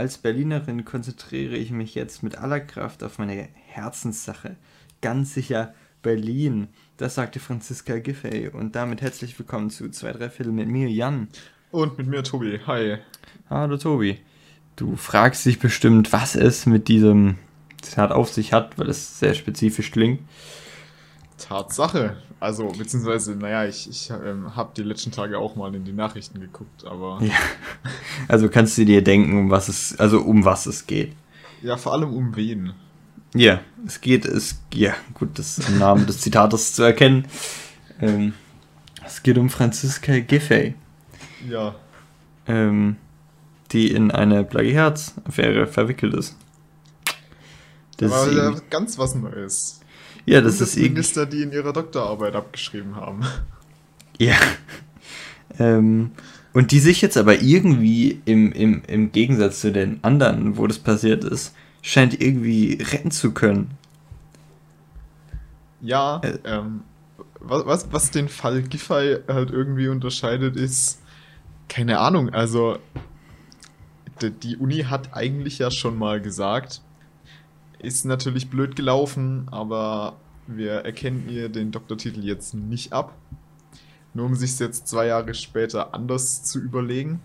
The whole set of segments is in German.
Als Berlinerin konzentriere ich mich jetzt mit aller Kraft auf meine Herzenssache. Ganz sicher Berlin. Das sagte Franziska Giffey. Und damit herzlich willkommen zu 2, 3 Viertel mit mir, Jan. Und mit mir, Tobi. Hi. Hallo, Tobi. Du fragst dich bestimmt, was es mit diesem Zitat auf sich hat, weil es sehr spezifisch klingt. Tatsache. Also, beziehungsweise, naja, ich, ich ähm, habe die letzten Tage auch mal in die Nachrichten geguckt, aber. Ja. Also kannst du dir denken, um was es, also um was es geht. Ja, vor allem um wen. Ja, es geht, es, ja, gut, das im Namen des Zitates zu erkennen. Ähm, es geht um Franziska Giffey. Ja. Ähm, die in eine Plagiatsaffäre verwickelt ist. Das Aber ist ja ganz was Neues. Ja, das ist Minister, die in ihrer Doktorarbeit abgeschrieben haben. Ja. Ähm, und die sich jetzt aber irgendwie im, im, im Gegensatz zu den anderen, wo das passiert ist, scheint irgendwie retten zu können. Ja, äh, ähm, was, was, was den Fall Giffey halt irgendwie unterscheidet, ist, keine Ahnung, also die, die Uni hat eigentlich ja schon mal gesagt, ist natürlich blöd gelaufen, aber wir erkennen ihr den Doktortitel jetzt nicht ab. Nur um sich jetzt zwei Jahre später anders zu überlegen.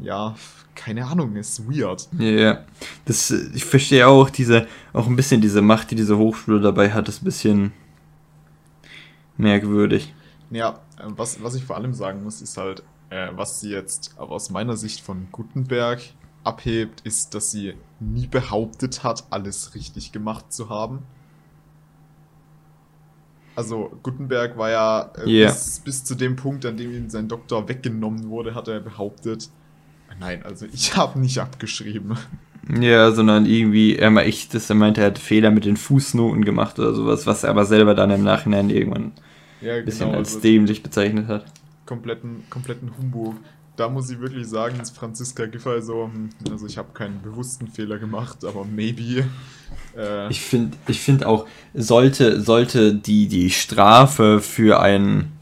Ja, keine Ahnung, ist weird. Ja, yeah. das, ich verstehe auch diese, auch ein bisschen diese Macht, die diese Hochschule dabei hat, ist ein bisschen merkwürdig. Ja, was, was ich vor allem sagen muss, ist halt, äh, was sie jetzt aber aus meiner Sicht von Gutenberg abhebt, ist, dass sie nie behauptet hat, alles richtig gemacht zu haben. Also Gutenberg war ja äh, yeah. bis, bis, zu dem Punkt, an dem ihm sein Doktor weggenommen wurde, hat er behauptet, nein, also ich habe nicht abgeschrieben. Ja, sondern irgendwie, er mal ich, er meinte, er hat Fehler mit den Fußnoten gemacht oder sowas, was er aber selber dann im Nachhinein irgendwann ja, ein bisschen genau, als also dämlich bezeichnet hat. Kompletten, kompletten Humbug da muss ich wirklich sagen, ist Franziska Giffey so, hm, also ich habe keinen bewussten Fehler gemacht, aber maybe. Äh ich finde ich find auch, sollte, sollte die, die Strafe für ein,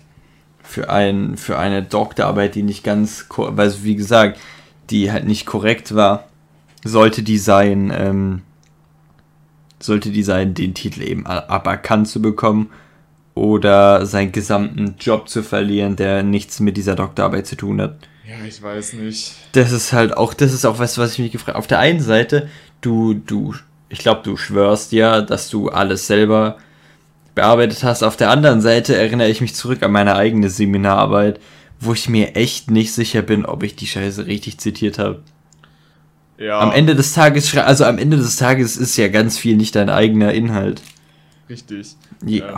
für ein, für eine Doktorarbeit, die nicht ganz, weil wie gesagt, die halt nicht korrekt war, sollte die sein, ähm, sollte die sein, den Titel eben aberkannt zu bekommen oder seinen gesamten Job zu verlieren, der nichts mit dieser Doktorarbeit zu tun hat. Ja, ich weiß nicht. Das ist halt auch, das ist auch was, was ich mich gefragt habe. Auf der einen Seite, du, du, ich glaube, du schwörst ja, dass du alles selber bearbeitet hast. Auf der anderen Seite erinnere ich mich zurück an meine eigene Seminararbeit, wo ich mir echt nicht sicher bin, ob ich die Scheiße richtig zitiert habe. Ja. Am Ende des Tages, also am Ende des Tages ist ja ganz viel nicht dein eigener Inhalt. Richtig. Ja. Ähm,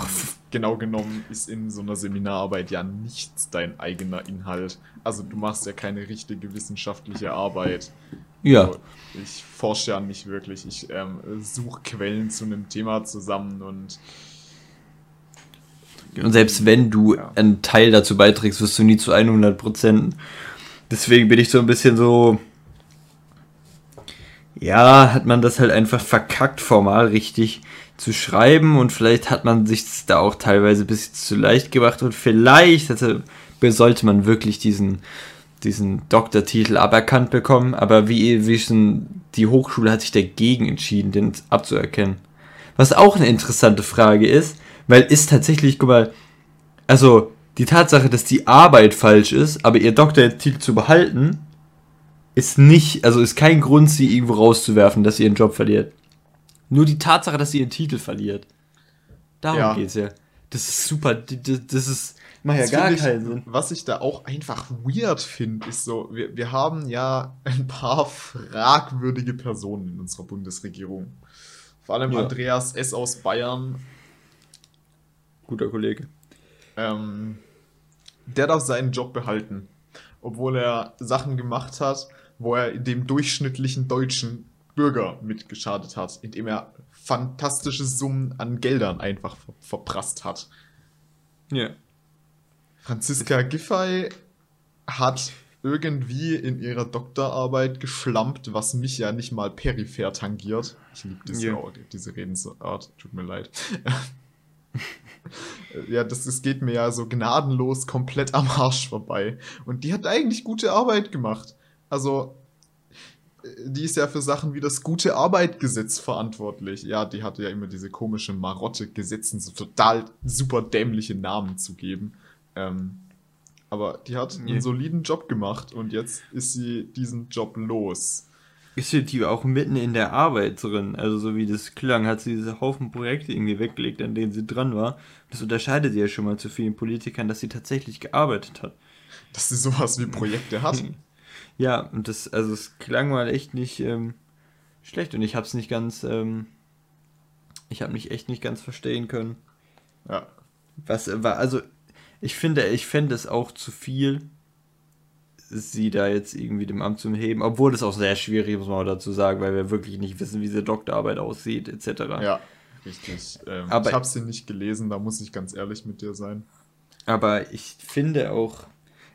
genau genommen ist in so einer Seminararbeit ja nichts dein eigener Inhalt. Also du machst ja keine richtige wissenschaftliche Arbeit. Ja. Also ich forsche ja nicht wirklich. Ich ähm, suche Quellen zu einem Thema zusammen und. Und selbst wenn du ja. einen Teil dazu beiträgst, wirst du nie zu 100 Prozent. Deswegen bin ich so ein bisschen so. Ja, hat man das halt einfach verkackt, formal richtig zu schreiben und vielleicht hat man sich da auch teilweise ein bisschen zu leicht gemacht und vielleicht hatte, sollte man wirklich diesen, diesen Doktortitel aberkannt bekommen, aber wie, wie schon die Hochschule hat sich dagegen entschieden, den abzuerkennen. Was auch eine interessante Frage ist, weil ist tatsächlich, guck mal, also die Tatsache, dass die Arbeit falsch ist, aber ihr Doktortitel zu behalten, ist nicht, also ist kein Grund, sie irgendwo rauszuwerfen, dass sie ihren Job verliert. Nur die Tatsache, dass sie ihren Titel verliert. Darum ja. geht's ja. Das ist super. Das, das ist. Macht ja gar keinen Sinn. Was ich da auch einfach weird finde, ist so, wir, wir haben ja ein paar fragwürdige Personen in unserer Bundesregierung. Vor allem ja. Andreas S. aus Bayern. Guter Kollege. Ähm, der darf seinen Job behalten. Obwohl er Sachen gemacht hat, wo er dem durchschnittlichen Deutschen Bürger mitgeschadet hat, indem er fantastische Summen an Geldern einfach ver verprasst hat. Ja. Franziska Giffey hat irgendwie in ihrer Doktorarbeit geschlampt, was mich ja nicht mal peripher tangiert. Ich liebe diese, yeah. diese Redensart, tut mir leid. ja, das, das geht mir ja so gnadenlos komplett am Arsch vorbei. Und die hat eigentlich gute Arbeit gemacht. Also, die ist ja für Sachen wie das gute Arbeitgesetz verantwortlich. Ja, die hatte ja immer diese komische Marotte, Gesetzen so total super dämliche Namen zu geben. Ähm, aber die hat einen soliden Job gemacht und jetzt ist sie diesen Job los. Ist die auch mitten in der Arbeit drin? Also so wie das klang, hat sie diese Haufen Projekte irgendwie weggelegt, an denen sie dran war. Das unterscheidet sie ja schon mal zu vielen Politikern, dass sie tatsächlich gearbeitet hat. Dass sie sowas wie Projekte hat. ja, und das, also es klang mal echt nicht ähm, schlecht und ich hab's nicht ganz, ähm, ich habe mich echt nicht ganz verstehen können. Ja. Was war, also ich finde, ich fände es auch zu viel, sie da jetzt irgendwie dem Amt zu heben, obwohl es auch sehr schwierig ist, muss man dazu sagen, weil wir wirklich nicht wissen, wie diese Doktorarbeit aussieht, etc. Ja, richtig. Ähm, aber, ich habe sie nicht gelesen, da muss ich ganz ehrlich mit dir sein. Aber ich finde auch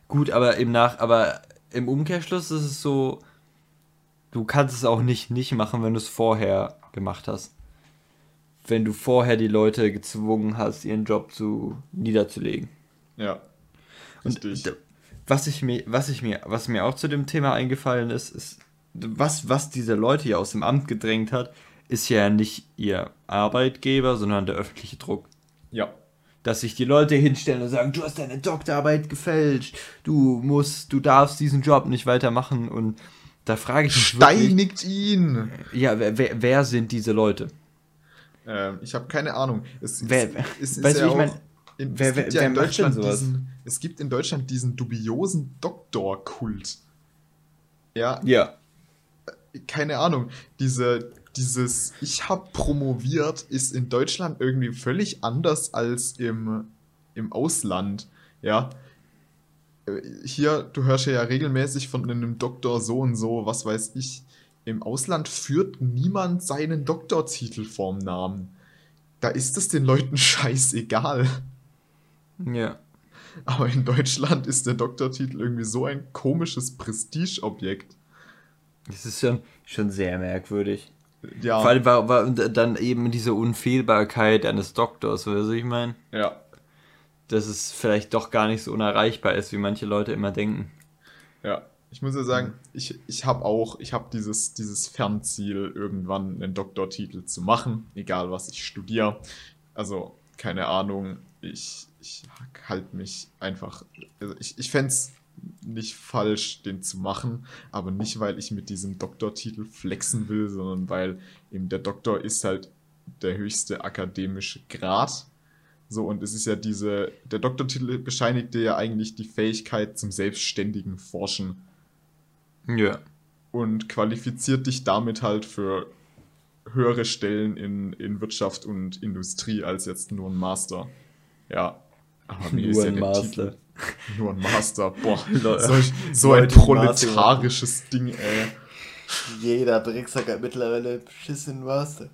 gut, aber im Nach, aber im Umkehrschluss ist es so, du kannst es auch nicht nicht machen, wenn du es vorher gemacht hast. Wenn du vorher die Leute gezwungen hast, ihren Job zu niederzulegen. Ja. Richtig. Und was ich mir, was ich mir, was mir auch zu dem Thema eingefallen ist, ist, was, was diese Leute hier aus dem Amt gedrängt hat, ist ja nicht ihr Arbeitgeber, sondern der öffentliche Druck. Ja. Dass sich die Leute hinstellen und sagen, du hast deine Doktorarbeit gefälscht, du musst, du darfst diesen Job nicht weitermachen und da frage ich mich Steinigt wirklich, ihn! Ja, wer, wer, wer sind diese Leute? Ähm, ich habe keine Ahnung. Es, wer, es, es weißt du, ja ich meine, in, wer, wer, ja macht denn sowas? Diesen, es gibt in Deutschland diesen dubiosen Doktorkult. Ja. Ja. Keine Ahnung. Diese, dieses Ich hab promoviert ist in Deutschland irgendwie völlig anders als im, im Ausland. Ja. Hier, du hörst ja regelmäßig von einem Doktor so und so, was weiß ich. Im Ausland führt niemand seinen Doktortitel vorm Namen. Da ist es den Leuten scheißegal. Ja. Aber in Deutschland ist der Doktortitel irgendwie so ein komisches Prestigeobjekt. Das ist schon, schon sehr merkwürdig. Ja. Vor allem war, war dann eben diese Unfehlbarkeit eines Doktors, weißt du, ich meine? Ja. Dass es vielleicht doch gar nicht so unerreichbar ist, wie manche Leute immer denken. Ja. Ich muss ja sagen, ich, ich habe auch, ich habe dieses, dieses Fernziel, irgendwann einen Doktortitel zu machen, egal was ich studiere. Also, keine Ahnung, ich, ich halte mich einfach. Also ich ich fände es nicht falsch, den zu machen, aber nicht, weil ich mit diesem Doktortitel flexen will, sondern weil eben der Doktor ist halt der höchste akademische Grad. So, und es ist ja diese, der Doktortitel bescheinigt dir ja eigentlich die Fähigkeit zum selbstständigen Forschen. Ja. Und qualifiziert dich damit halt für höhere Stellen in, in Wirtschaft und Industrie als jetzt nur ein Master. Ja. Aber mir nur ist ja ein Master. Titel, nur ein Master. Boah, solch, so ein proletarisches Ding, ey. Jeder Drecksack hat mittlerweile beschissen Master.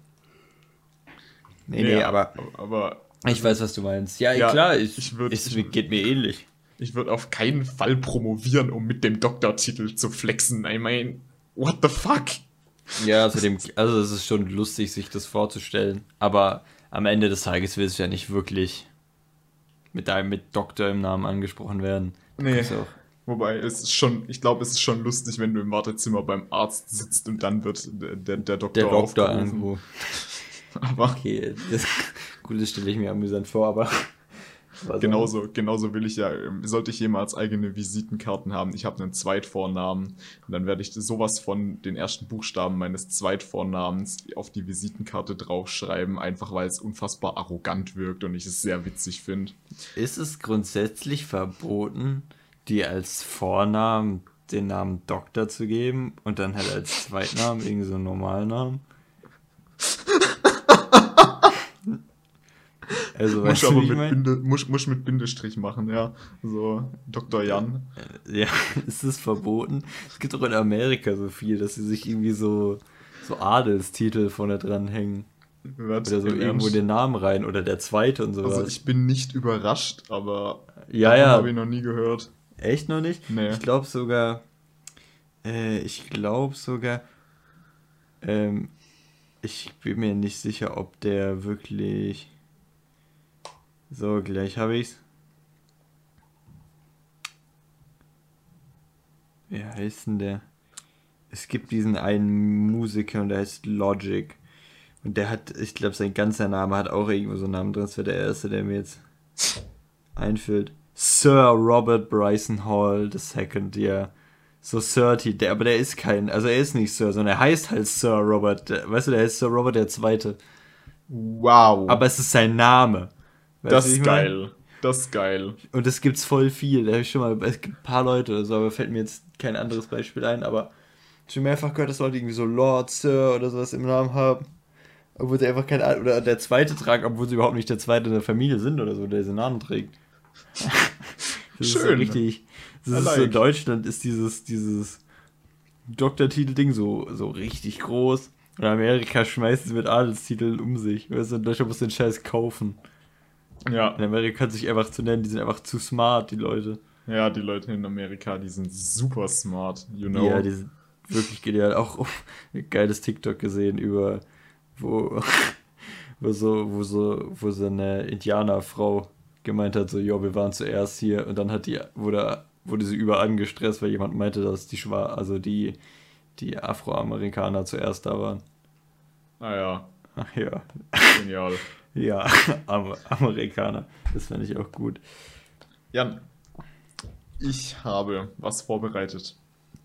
Nee, nee, nee aber, aber. Ich weiß, was du meinst. Ja, ja klar, ich, ich würd, es ich, geht mir ähnlich. Ich würde auf keinen Fall promovieren, um mit dem Doktortitel zu flexen. I mean, what the fuck? Ja, außerdem, also es ist schon lustig, sich das vorzustellen. Aber am Ende des Tages willst du ja nicht wirklich mit deinem mit Doktor im Namen angesprochen werden. Nee. Wobei, es ist schon, ich glaube, es ist schon lustig, wenn du im Wartezimmer beim Arzt sitzt und dann wird der, der, der Doktor Der Doktor irgendwo. aber. Okay, das, gut, das stelle ich mir amüsant vor, aber genauso, genauso will ich ja, ähm, sollte ich jemals eigene Visitenkarten haben, ich habe einen Zweitvornamen und dann werde ich sowas von den ersten Buchstaben meines Zweitvornamens auf die Visitenkarte draufschreiben, einfach weil es unfassbar arrogant wirkt und ich es sehr witzig finde. Ist es grundsätzlich verboten, dir als Vornamen den Namen Doktor zu geben und dann halt als Zweitnamen irgendwie so einen normalen Namen? Also, muss aber mit, Binde, muss, muss mit Bindestrich machen, ja. So, Dr. Jan. Äh, ja, ist es verboten? Es gibt auch in Amerika so viel, dass sie sich irgendwie so, so Adelstitel vorne dran hängen. Oder so irgendwo den Namen rein oder der zweite und sowas. Also ich bin nicht überrascht, aber ja, ja. habe ich noch nie gehört. Echt noch nicht? Nee. Ich glaube sogar, äh, ich glaube sogar, ähm, ich bin mir nicht sicher, ob der wirklich so, gleich habe ich's. Wie heißt denn der? Es gibt diesen einen Musiker und der heißt Logic. Und der hat, ich glaube, sein ganzer Name hat auch irgendwo so einen Namen drin. Das wäre der erste, der mir jetzt einfällt. Sir Robert Bryson Hall II, ja. So 30, der, aber der ist kein, also er ist nicht Sir, sondern er heißt halt Sir Robert. Der, weißt du, der heißt Sir Robert der Zweite. Wow. Aber es ist sein Name. Weißt das ist geil. Das ist geil. Und das gibt's voll viel. Da habe ich schon mal, es gibt ein paar Leute oder so, aber fällt mir jetzt kein anderes Beispiel ein, aber schon mehrfach gehört, dass Leute irgendwie so Lord, Sir oder sowas im Namen haben. Obwohl sie einfach kein, oder der zweite tragen, obwohl sie überhaupt nicht der zweite in der Familie sind oder so, der diesen Namen trägt. Das ist so Schön. richtig. Das ist so like. in Deutschland ist dieses, dieses Doktortitel-Ding so, so richtig groß. Und Amerika schmeißt es mit Adelstiteln um sich. Weißt du, in Deutschland musst du den Scheiß kaufen. Ja. In Amerika sich einfach zu nennen, die sind einfach zu smart, die Leute. Ja, die Leute in Amerika, die sind super smart, you know. Ja, die sind wirklich genial. Auch oh, ein geiles TikTok gesehen über, wo, wo so, wo so, wo so eine Indianerfrau gemeint hat, so, ja, wir waren zuerst hier und dann hat die, wurde, wurde sie überall angestresst, weil jemand meinte, dass die Schwa also die, die Afroamerikaner zuerst da waren. naja, Ach ja. genial. Ja, Am Amerikaner. Das fände ich auch gut. Jan, ich habe was vorbereitet.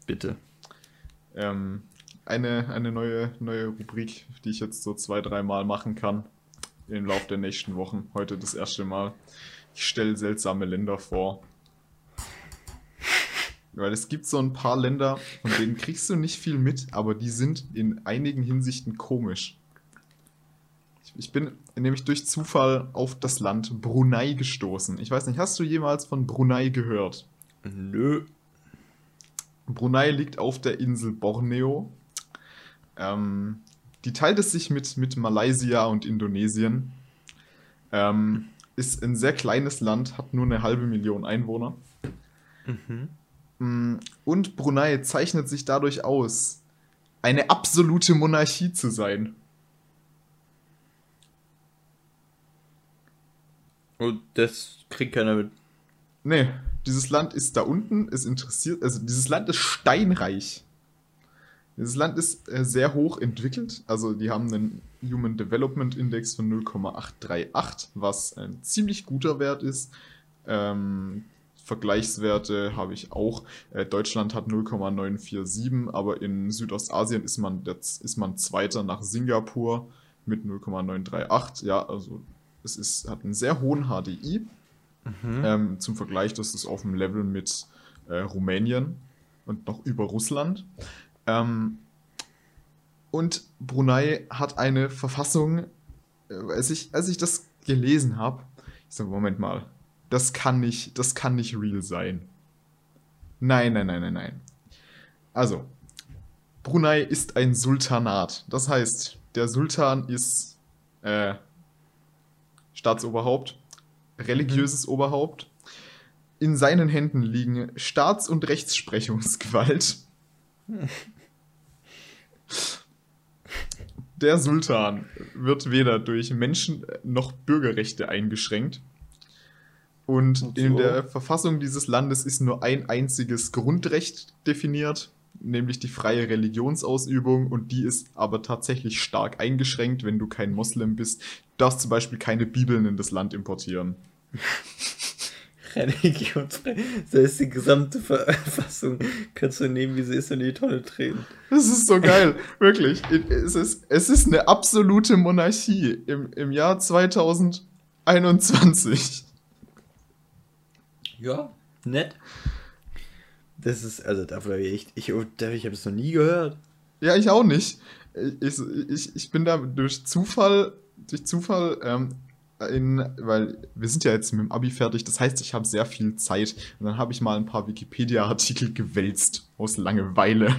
Bitte. Ähm, eine, eine neue, neue Rubrik, die ich jetzt so zwei, dreimal machen kann im Laufe der nächsten Wochen. Heute das erste Mal. Ich stelle seltsame Länder vor. Weil es gibt so ein paar Länder, von denen kriegst du nicht viel mit, aber die sind in einigen Hinsichten komisch. Ich, bin nämlich durch Zufall auf das Land Brunei gestoßen. Ich weiß nicht, hast du jemals von Brunei gehört? Nö. Brunei liegt auf der Insel Borneo. Ähm, die teilt es sich mit, mit Malaysia und Indonesien. Ähm, ist ein sehr kleines Land, hat nur eine halbe Million Einwohner. Mhm. Mm, Und Brunei zeichnet sich dadurch aus, eine absolute Monarchie zu sein. Und das kriegt keiner mit. Nee, dieses Land ist da unten, ist interessiert, also dieses Land ist steinreich. Dieses Land ist äh, sehr hoch entwickelt, also die haben einen Human Development Index von 0,838, was ein ziemlich guter Wert ist. Ähm, Vergleichswerte habe ich auch. Äh, Deutschland hat 0,947, aber in Südostasien ist man, ist man Zweiter nach Singapur mit 0,938. Ja, also es ist, hat einen sehr hohen HDI. Ähm, zum Vergleich, das ist auf dem Level mit äh, Rumänien und noch über Russland. Ähm, und Brunei hat eine Verfassung, äh, als, ich, als ich das gelesen habe, ich so, Moment mal, das kann nicht, das kann nicht real sein. Nein, nein, nein, nein, nein. Also, Brunei ist ein Sultanat. Das heißt, der Sultan ist äh, Staatsoberhaupt, religiöses Oberhaupt. In seinen Händen liegen Staats- und Rechtsprechungsgewalt. Der Sultan wird weder durch Menschen- noch Bürgerrechte eingeschränkt. Und Und in so. der Verfassung dieses Landes ist nur ein einziges Grundrecht definiert, nämlich die freie Religionsausübung. Und die ist aber tatsächlich stark eingeschränkt, wenn du kein Moslem bist. Du darfst zum Beispiel keine Bibeln in das Land importieren. Religionsfrei. Das heißt, die gesamte Verfassung kannst du nehmen, wie sie ist, in die Tonne treten. Das ist so geil, wirklich. Es ist, es ist eine absolute Monarchie im, im Jahr 2021. Ja, nett. Das ist, also dafür habe ich echt, ich, ich habe es noch nie gehört. Ja, ich auch nicht. Ich, ich, ich bin da durch Zufall, durch Zufall, ähm, in, weil wir sind ja jetzt mit dem Abi fertig, das heißt, ich habe sehr viel Zeit. Und dann habe ich mal ein paar Wikipedia-Artikel gewälzt aus Langeweile.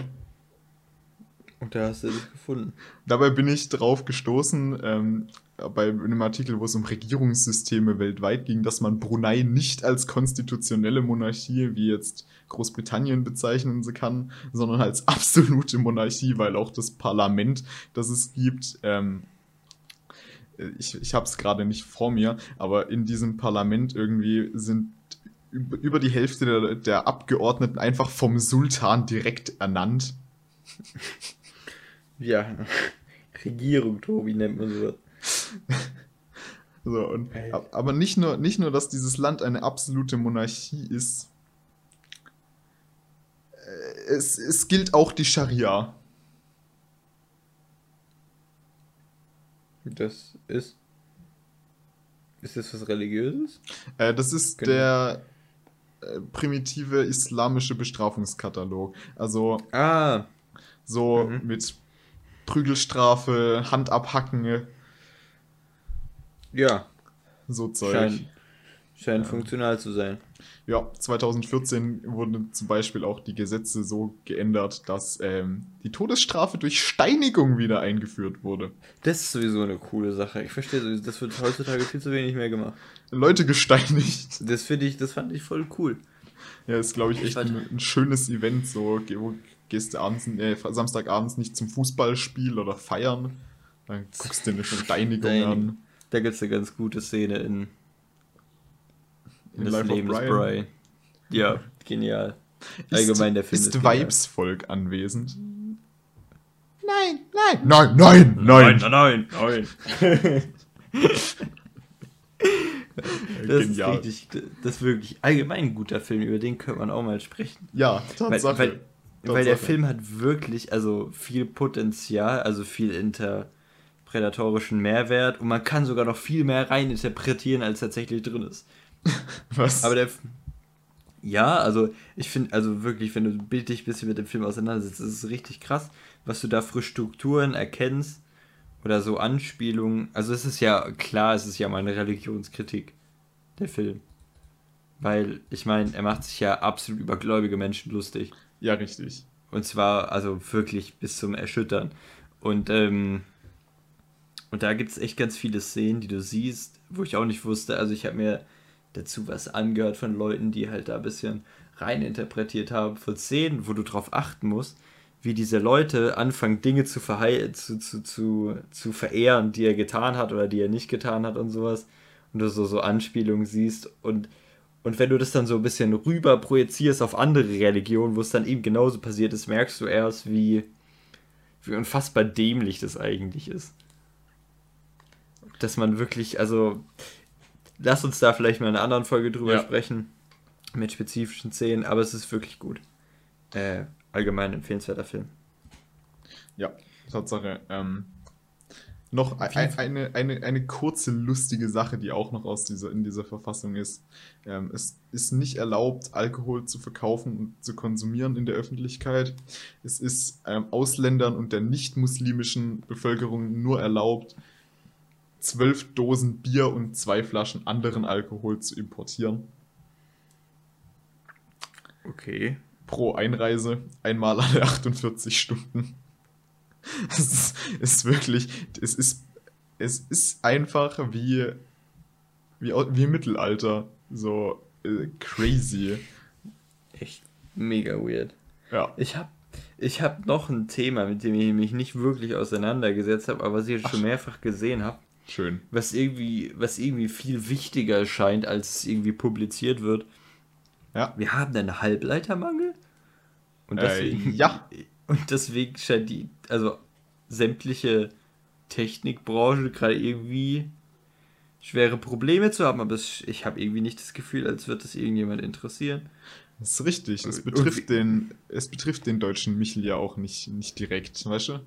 Und da hast du das gefunden. Dabei bin ich drauf gestoßen, ähm, bei einem Artikel, wo es um Regierungssysteme weltweit ging, dass man Brunei nicht als konstitutionelle Monarchie wie jetzt Großbritannien bezeichnen kann, sondern als absolute Monarchie, weil auch das Parlament, das es gibt, ähm, ich, ich habe es gerade nicht vor mir, aber in diesem Parlament irgendwie sind üb- über die Hälfte der, der Abgeordneten einfach vom Sultan direkt ernannt. Ja, Regierung, Tobi, nennt man sowas. So, und, aber nicht nur, nicht nur, dass dieses Land eine absolute Monarchie ist, äh, es, es gilt auch die Scharia. Das ist. Ist das was Religiöses? Äh, das ist Genau. der äh, primitive islamische Bestrafungskatalog. Also Ah, so Mhm. mit Prügelstrafe, Hand abhacken, ja. so Zeug. Scheint, scheint funktional zu sein. Ja, 2014 wurden zum Beispiel auch die Gesetze so geändert, dass ähm, die Todesstrafe durch Steinigung wieder eingeführt wurde. Das ist sowieso eine coole Sache. Ich verstehe sowieso, das wird heutzutage viel zu wenig mehr gemacht. Leute gesteinigt. Das finde ich, das fand ich voll cool. Ja, ist, glaube ich, Ich echt fand- ein, ein schönes Event. So, wo gehst du abends, äh, Samstagabends nicht zum Fußballspiel oder feiern. Dann guckst du dir eine Steinigung Steinigung. an. Da gibt es eine ganz gute Szene In das Life of Leben des Brian. Ja, genial. Allgemein der Film Ist ist. Vibes-Volk anwesend? Nein, nein, nein, nein, nein. nein, nein. Das ist Genial. richtig, das ist wirklich allgemein ein guter Film, über den könnte man auch mal sprechen. Ja, Weil, Tatsache. weil, weil der Tatsache. Film hat wirklich, also viel Potenzial, also viel interpretatorischen Mehrwert und man kann sogar noch viel mehr reininterpretieren, als tatsächlich drin ist. Was? Aber der. F- Ja, also ich finde, also wirklich, wenn du bildlich ein bisschen mit dem Film auseinandersetzt, ist es richtig krass, was du da für Strukturen erkennst oder so Anspielungen. Also es ist ja klar, es ist ja mal eine Religionskritik, der Film. Weil, ich meine, er macht sich ja absolut über gläubige Menschen lustig. ja, richtig. Und zwar, also wirklich bis zum Erschüttern. Und, ähm, und da gibt es echt ganz viele Szenen, die du siehst, wo ich auch nicht wusste. Also ich habe mir dazu was angehört von Leuten, die halt da ein bisschen reininterpretiert haben, von Szenen, wo du drauf achten musst, wie diese Leute anfangen, Dinge zu, zu, zu, zu, zu verehren, die er getan hat oder die er nicht getan hat und sowas. Und du so, so Anspielungen siehst und und wenn du das dann so ein bisschen rüber projizierst auf andere Religionen, wo es dann eben genauso passiert ist, merkst du erst, wie, wie unfassbar dämlich das eigentlich ist. Dass man wirklich, also, lass uns da vielleicht mal in einer anderen Folge drüber Ja. sprechen, mit spezifischen Szenen, aber es ist wirklich gut. Äh, allgemein empfehlenswerter Film. Ja, Tatsache. Ähm, noch ein, eine, eine, eine kurze lustige Sache, die auch noch aus dieser, in dieser Verfassung ist. Ähm, es ist nicht erlaubt, Alkohol zu verkaufen und zu konsumieren in der Öffentlichkeit. Es ist ähm, Ausländern und der nicht-muslimischen Bevölkerung nur erlaubt, zwölf Dosen Bier und zwei Flaschen anderen Alkohol zu importieren. Okay. pro Einreise, einmal alle 48 Stunden. Es ist, ist wirklich, es ist, es ist einfach wie, wie, wie im Mittelalter. So äh, crazy. Echt mega weird. Ja. Ich habe ich hab noch ein Thema, mit dem ich mich nicht wirklich auseinandergesetzt habe, aber was ich jetzt schon Ach. mehrfach gesehen habe, Schön. was irgendwie, was irgendwie viel wichtiger scheint, als es irgendwie publiziert wird. Ja. Wir haben einen Halbleitermangel. Und Äh, deswegen, ja. Und deswegen scheint die, also sämtliche Technikbranche gerade irgendwie schwere Probleme zu haben, aber es, ich habe irgendwie nicht das Gefühl, als würde es irgendjemand interessieren. Das ist richtig. Es Und- betrifft den, es betrifft den deutschen Michel ja auch nicht, nicht direkt, weißt du?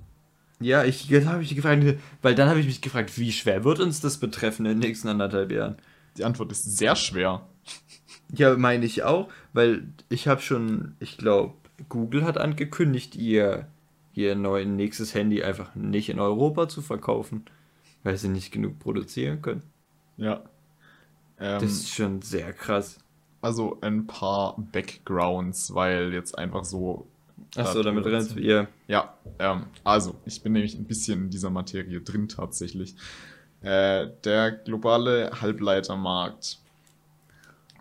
Ja, ich jetzt habe ich gefragt, weil dann habe ich mich gefragt, wie schwer wird uns das betreffen in den nächsten anderthalb Jahren? Die Antwort ist sehr schwer. Ja, meine ich auch, weil ich habe schon, ich glaube, Google hat angekündigt, ihr, ihr neues nächstes Handy einfach nicht in Europa zu verkaufen, weil sie nicht genug produzieren können. Ja. Ähm, Das ist schon sehr krass. also ein paar Backgrounds, weil jetzt einfach so Achso, damit rennst du ihr. Ja, ähm, also, ich bin nämlich ein bisschen in dieser Materie drin tatsächlich. Äh, der globale Halbleitermarkt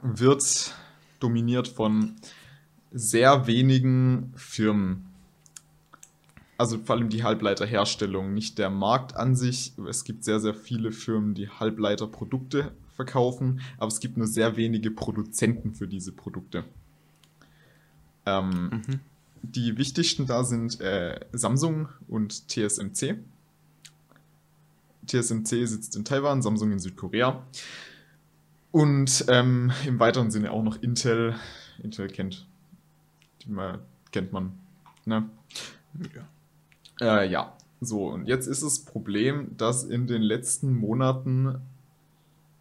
wird dominiert von sehr wenigen Firmen. Also vor allem die Halbleiterherstellung, nicht der Markt an sich. Es gibt sehr, sehr viele Firmen, die Halbleiterprodukte verkaufen, aber es gibt nur sehr wenige Produzenten für diese Produkte. Ähm, Mhm. Die wichtigsten da sind äh, Samsung und TSMC. TSMC sitzt in Taiwan, Samsung in Südkorea. Und ähm, im weiteren Sinne auch noch Intel. Intel kennt, man, kennt man. Ne? Ja. Äh, ja, so. Und jetzt ist das Problem, dass in den letzten Monaten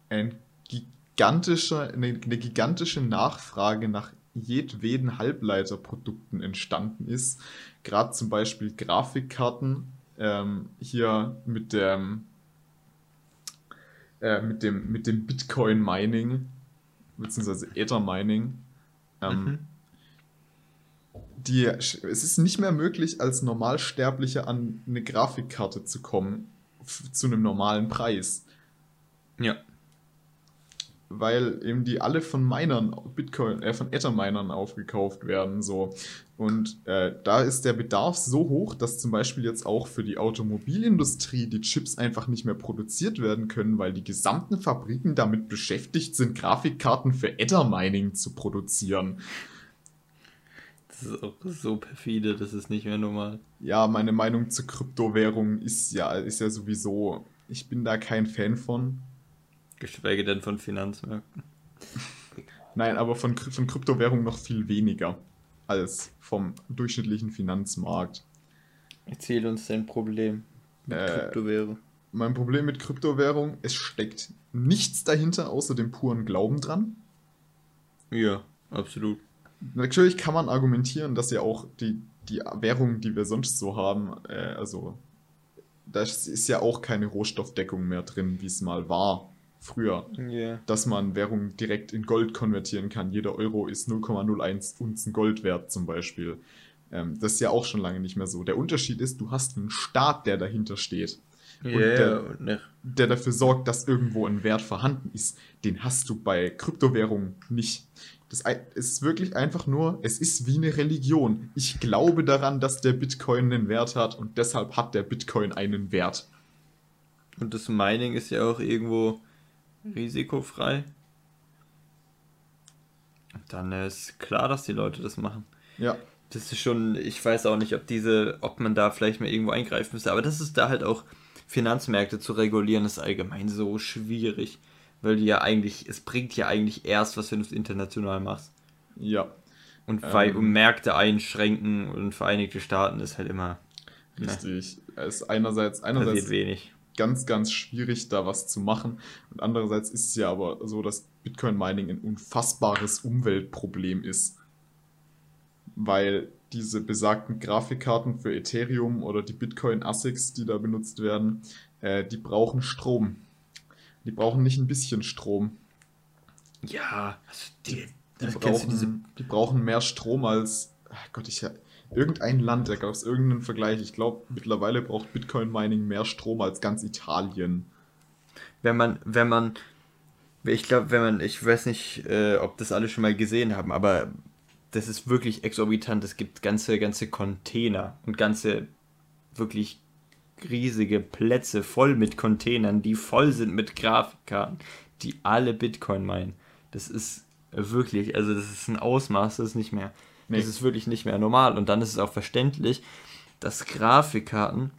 ein gigantischer, eine, eine gigantische Nachfrage nach jedweden Halbleiterprodukten entstanden ist. Gerade zum Beispiel Grafikkarten. Ähm, hier mit dem äh, mit dem, mit dem Bitcoin-Mining, beziehungsweise Ether-Mining. Ähm, mhm. die, es ist nicht mehr möglich, als Normalsterblicher an eine Grafikkarte zu kommen, zu einem normalen Preis. Ja weil eben die alle von Minern, Bitcoin, äh, von Ether-Minern aufgekauft werden, so. Und äh, da ist der Bedarf so hoch, dass zum Beispiel jetzt auch für die Automobilindustrie die Chips einfach nicht mehr produziert werden können, weil die gesamten Fabriken damit beschäftigt sind, Grafikkarten für Ether-Mining zu produzieren. Das ist auch so perfide, das ist nicht mehr normal. Ja, meine Meinung zur Kryptowährung ist ja, ist ja sowieso, ich bin da kein Fan von. Geschweige denn von Finanzmärkten. Nein, aber von, von Kryptowährungen noch viel weniger als vom durchschnittlichen Finanzmarkt. Erzähl uns dein Problem mit äh, Kryptowährung. Mein Problem mit Kryptowährung, es steckt nichts dahinter außer dem puren Glauben dran. Ja, absolut. Natürlich kann man argumentieren, dass ja auch die, die Währungen, die wir sonst so haben, äh, also da ist ja auch keine Rohstoffdeckung mehr drin, wie es mal war früher, yeah. dass man Währung direkt in Gold konvertieren kann. Jeder Euro ist 0,01 Unzen Gold wert zum Beispiel. Ähm, das ist ja auch schon lange nicht mehr so. Der Unterschied ist, du hast einen Staat, der dahinter steht. Yeah, und der, ne. der dafür sorgt, dass irgendwo ein Wert vorhanden ist. Den hast du bei Kryptowährungen nicht. Das ist wirklich einfach nur, es ist wie eine Religion. Ich glaube daran, dass der Bitcoin einen Wert hat und deshalb hat der Bitcoin einen Wert. Und das Mining ist ja auch irgendwo risikofrei. Dann ist klar, dass die Leute das machen. Ja. Das ist schon, ich weiß auch nicht, ob diese, ob man da vielleicht mal irgendwo eingreifen müsste, aber das ist da halt auch Finanzmärkte zu regulieren, ist allgemein so schwierig, weil die ja eigentlich, es bringt ja eigentlich erst was, wenn du es international machst. Ja. Und weil ähm, Märkte einschränken und Vereinigte Staaten ist halt immer. Ne. Richtig. Ne, es ist einerseits, einerseits wenig ganz, ganz schwierig, da was zu machen. Und andererseits ist es ja aber so, dass Bitcoin-Mining ein unfassbares Umweltproblem ist. Weil diese besagten Grafikkarten für Ethereum oder die Bitcoin ASICs, die da benutzt werden, äh, die brauchen Strom. Die brauchen nicht ein bisschen Strom. Ja, also die, die, die brauchen, die brauchen mehr Strom als. Ach Gott, ich irgendein Land, da gab es irgendeinen Vergleich. Ich glaube, mittlerweile braucht Bitcoin Mining mehr Strom als ganz Italien. Wenn man, wenn man, ich glaube, wenn man, ich weiß nicht, äh, ob das alle schon mal gesehen haben, aber das ist wirklich exorbitant. Es gibt ganze, ganze Container und ganze wirklich riesige Plätze voll mit Containern, die voll sind mit Grafikkarten, die alle Bitcoin meinen. Das ist wirklich, also das ist ein Ausmaß, das ist nicht mehr. Nee. Das ist wirklich nicht mehr normal. Und dann ist es auch verständlich, dass Grafikkarten,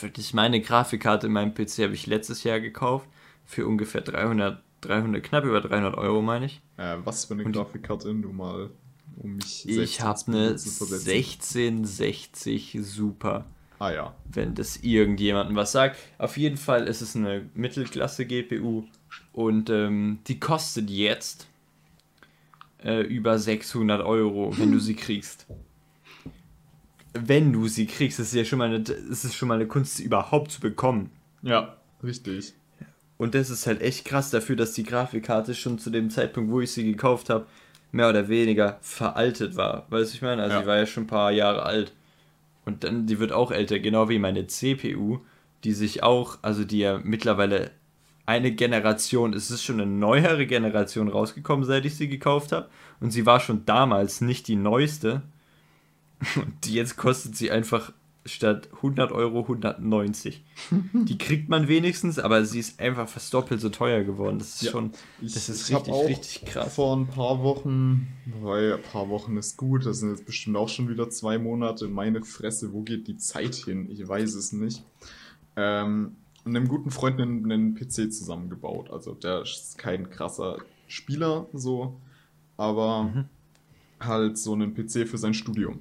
wirklich meine Grafikkarte in meinem PC habe ich letztes Jahr gekauft, für ungefähr 300, 300 knapp über 300 Euro, meine ich. Äh, was für eine Und Grafikkarte du mal, um mich Ich habe eine 1660 Super. Ah ja. Wenn das irgendjemandem was sagt. Auf jeden Fall ist es eine Mittelklasse GPU und ähm, die kostet jetzt äh, über 600 Euro, wenn du sie kriegst. Wenn du sie kriegst, ist ja schon mal eine, ist es schon mal eine Kunst, sie überhaupt zu bekommen. Ja, richtig. Und das ist halt echt krass dafür, dass die Grafikkarte schon zu dem Zeitpunkt, wo ich sie gekauft habe, mehr oder weniger veraltet war. Weißt du, ich meine? Also, ja. die war ja schon ein paar Jahre alt. Und dann, die wird auch älter, genau wie meine CPU, die sich auch, also die ja mittlerweile eine Generation, es ist schon eine neuere Generation rausgekommen, seit ich sie gekauft habe. Und sie war schon damals nicht die neueste. Und jetzt kostet sie einfach statt 100 Euro 190. die kriegt man wenigstens, aber sie ist einfach fast doppelt so teuer geworden. Das ist ja, schon, das ist richtig, richtig krass. Vor ein paar Wochen, weil ein paar Wochen ist gut, das sind jetzt bestimmt auch schon wieder zwei Monate. Meine Fresse, wo geht die Zeit hin? Ich weiß es nicht. Ähm, einem guten Freund einen, einen PC zusammengebaut. Also der ist kein krasser Spieler, so, aber mhm. halt so einen PC für sein Studium.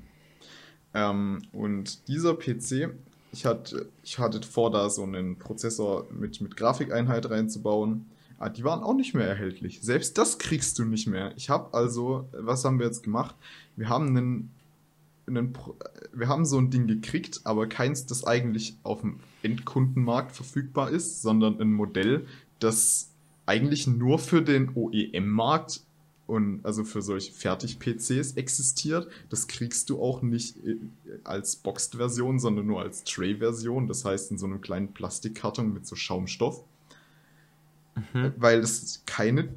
Ähm, und dieser PC, ich hatte, ich hatte vor, da so einen Prozessor mit, mit Grafikeinheit reinzubauen. Ah, die waren auch nicht mehr erhältlich. Selbst das kriegst du nicht mehr. Ich habe also, was haben wir jetzt gemacht? Wir haben einen, einen, wir haben so ein Ding gekriegt, aber keins, das eigentlich auf dem Endkundenmarkt verfügbar ist, sondern ein Modell, das eigentlich nur für den OEM-Markt und also für solche Fertig-PCs existiert. Das kriegst du auch nicht äh, als Boxed-Version, sondern nur als Tray-Version. Das heißt in so einem kleinen Plastikkarton mit so Schaumstoff. Mhm. Weil es keine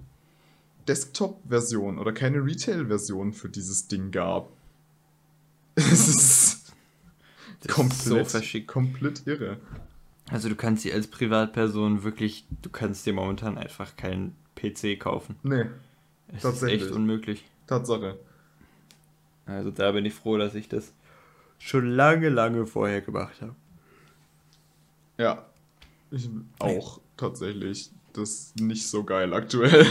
Desktop-Version oder keine Retail-Version für dieses Ding gab. Es ist das komplett, ist so komplett irre. Also du kannst sie als Privatperson wirklich, du kannst dir momentan einfach keinen PC kaufen. Nee. Es Tatsächlich. ist echt unmöglich. Tatsache. Also da bin ich froh, dass ich das schon lange, lange vorher gemacht habe. Ja. Ich auch tatsächlich. Das ist nicht so geil aktuell.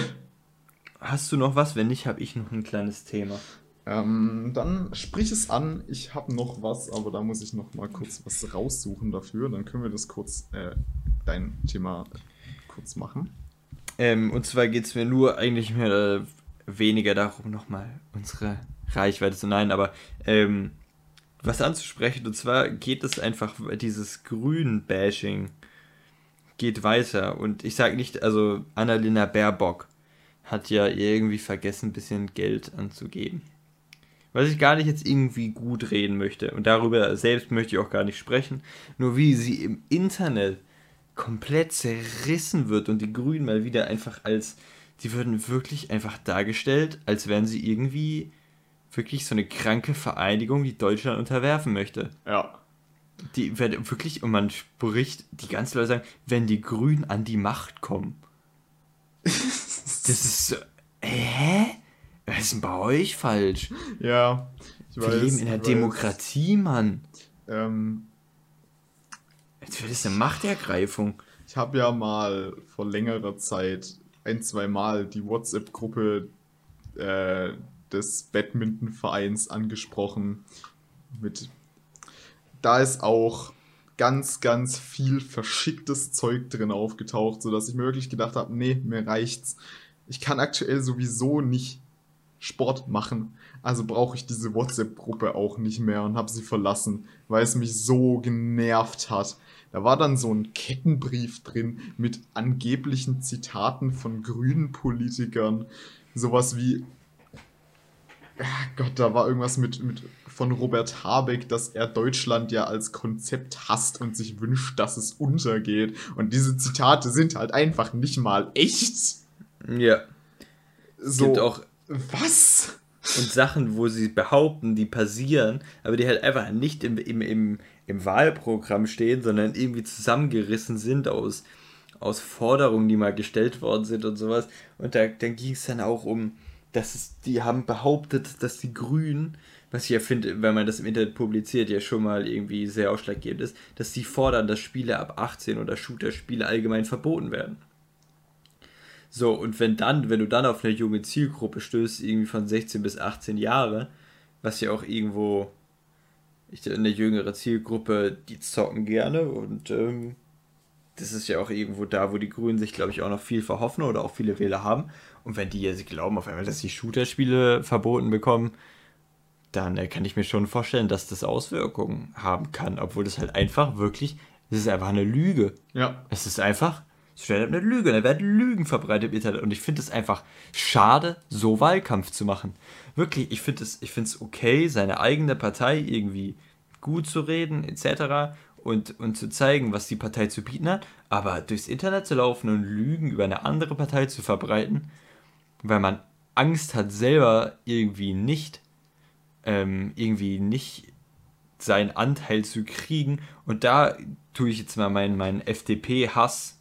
Hast du noch was? Wenn nicht, habe ich noch ein kleines Thema. Ähm, dann sprich es an. Ich habe noch was, aber da muss ich noch mal kurz was raussuchen dafür. Dann können wir das kurz, äh, dein Thema kurz machen. Ähm, und zwar geht es mir nur eigentlich mehr äh, weniger darum, nochmal unsere Reichweite zu nein, aber ähm, was anzusprechen. Und zwar geht es einfach, dieses Grün-Bashing geht weiter. Und ich sage nicht, also Annalena Baerbock hat ja irgendwie vergessen, ein bisschen Geld anzugeben was ich gar nicht jetzt irgendwie gut reden möchte. Und darüber selbst möchte ich auch gar nicht sprechen. Nur wie sie im Internet komplett zerrissen wird und die Grünen mal wieder einfach als, die würden wirklich einfach dargestellt, als wären sie irgendwie wirklich so eine kranke Vereinigung, die Deutschland unterwerfen möchte. Ja. Die werden wirklich, und man spricht, die ganzen Leute sagen, wenn die Grünen an die Macht kommen. das ist so, hä? Was ist denn bei euch falsch? Ja, ich Wir weiß. Wir leben in der Demokratie, Mann. Ähm, Jetzt wird es eine Machtergreifung. Ich habe ja mal vor längerer Zeit ein, zwei Mal die WhatsApp-Gruppe äh, des Badmintonvereins angesprochen. Mit da ist auch ganz, ganz viel verschicktes Zeug drin aufgetaucht, sodass ich mir wirklich gedacht habe, nee, mir reicht's. Ich kann aktuell sowieso nicht Sport machen. Also brauche ich diese WhatsApp-Gruppe auch nicht mehr und habe sie verlassen, weil es mich so genervt hat. Da war dann so ein Kettenbrief drin mit angeblichen Zitaten von grünen Politikern. Sowas wie, ach Gott, da war irgendwas mit, mit von Robert Habeck, dass er Deutschland ja als Konzept hasst und sich wünscht, dass es untergeht. Und diese Zitate sind halt einfach nicht mal echt. Ja. Es so. gibt auch was? Und Sachen, wo sie behaupten, die passieren, aber die halt einfach nicht im, im, im, im Wahlprogramm stehen, sondern irgendwie zusammengerissen sind aus, aus Forderungen, die mal gestellt worden sind und sowas. Und da, dann ging es dann auch um, dass es, die haben behauptet, dass die Grünen, was ich ja finde, wenn man das im Internet publiziert, ja schon mal irgendwie sehr ausschlaggebend ist, dass sie fordern, dass Spiele ab 18 oder Shooter-Spiele allgemein verboten werden. So, und wenn dann, wenn du dann auf eine junge Zielgruppe stößt, irgendwie von 16 bis 18 Jahre, was ja auch irgendwo, ich eine jüngere Zielgruppe, die zocken gerne und ähm, das ist ja auch irgendwo da, wo die Grünen sich, glaube ich, auch noch viel verhoffen oder auch viele Wähler haben. Und wenn die jetzt glauben auf einmal, dass die Shooter-Spiele verboten bekommen, dann äh, kann ich mir schon vorstellen, dass das Auswirkungen haben kann, obwohl das halt einfach wirklich, das ist einfach eine Lüge. Ja. Es ist einfach straight up eine Lüge. Da werden Lügen verbreitet im Internet. Und ich finde es einfach schade, so Wahlkampf zu machen. Wirklich, ich finde es ich okay, seine eigene Partei irgendwie gut zu reden, etc. Und, und zu zeigen, was die Partei zu bieten hat. Aber durchs Internet zu laufen und Lügen über eine andere Partei zu verbreiten, weil man Angst hat, selber irgendwie nicht, ähm, irgendwie nicht seinen Anteil zu kriegen. Und da tue ich jetzt mal meinen, meinen FDP-Hass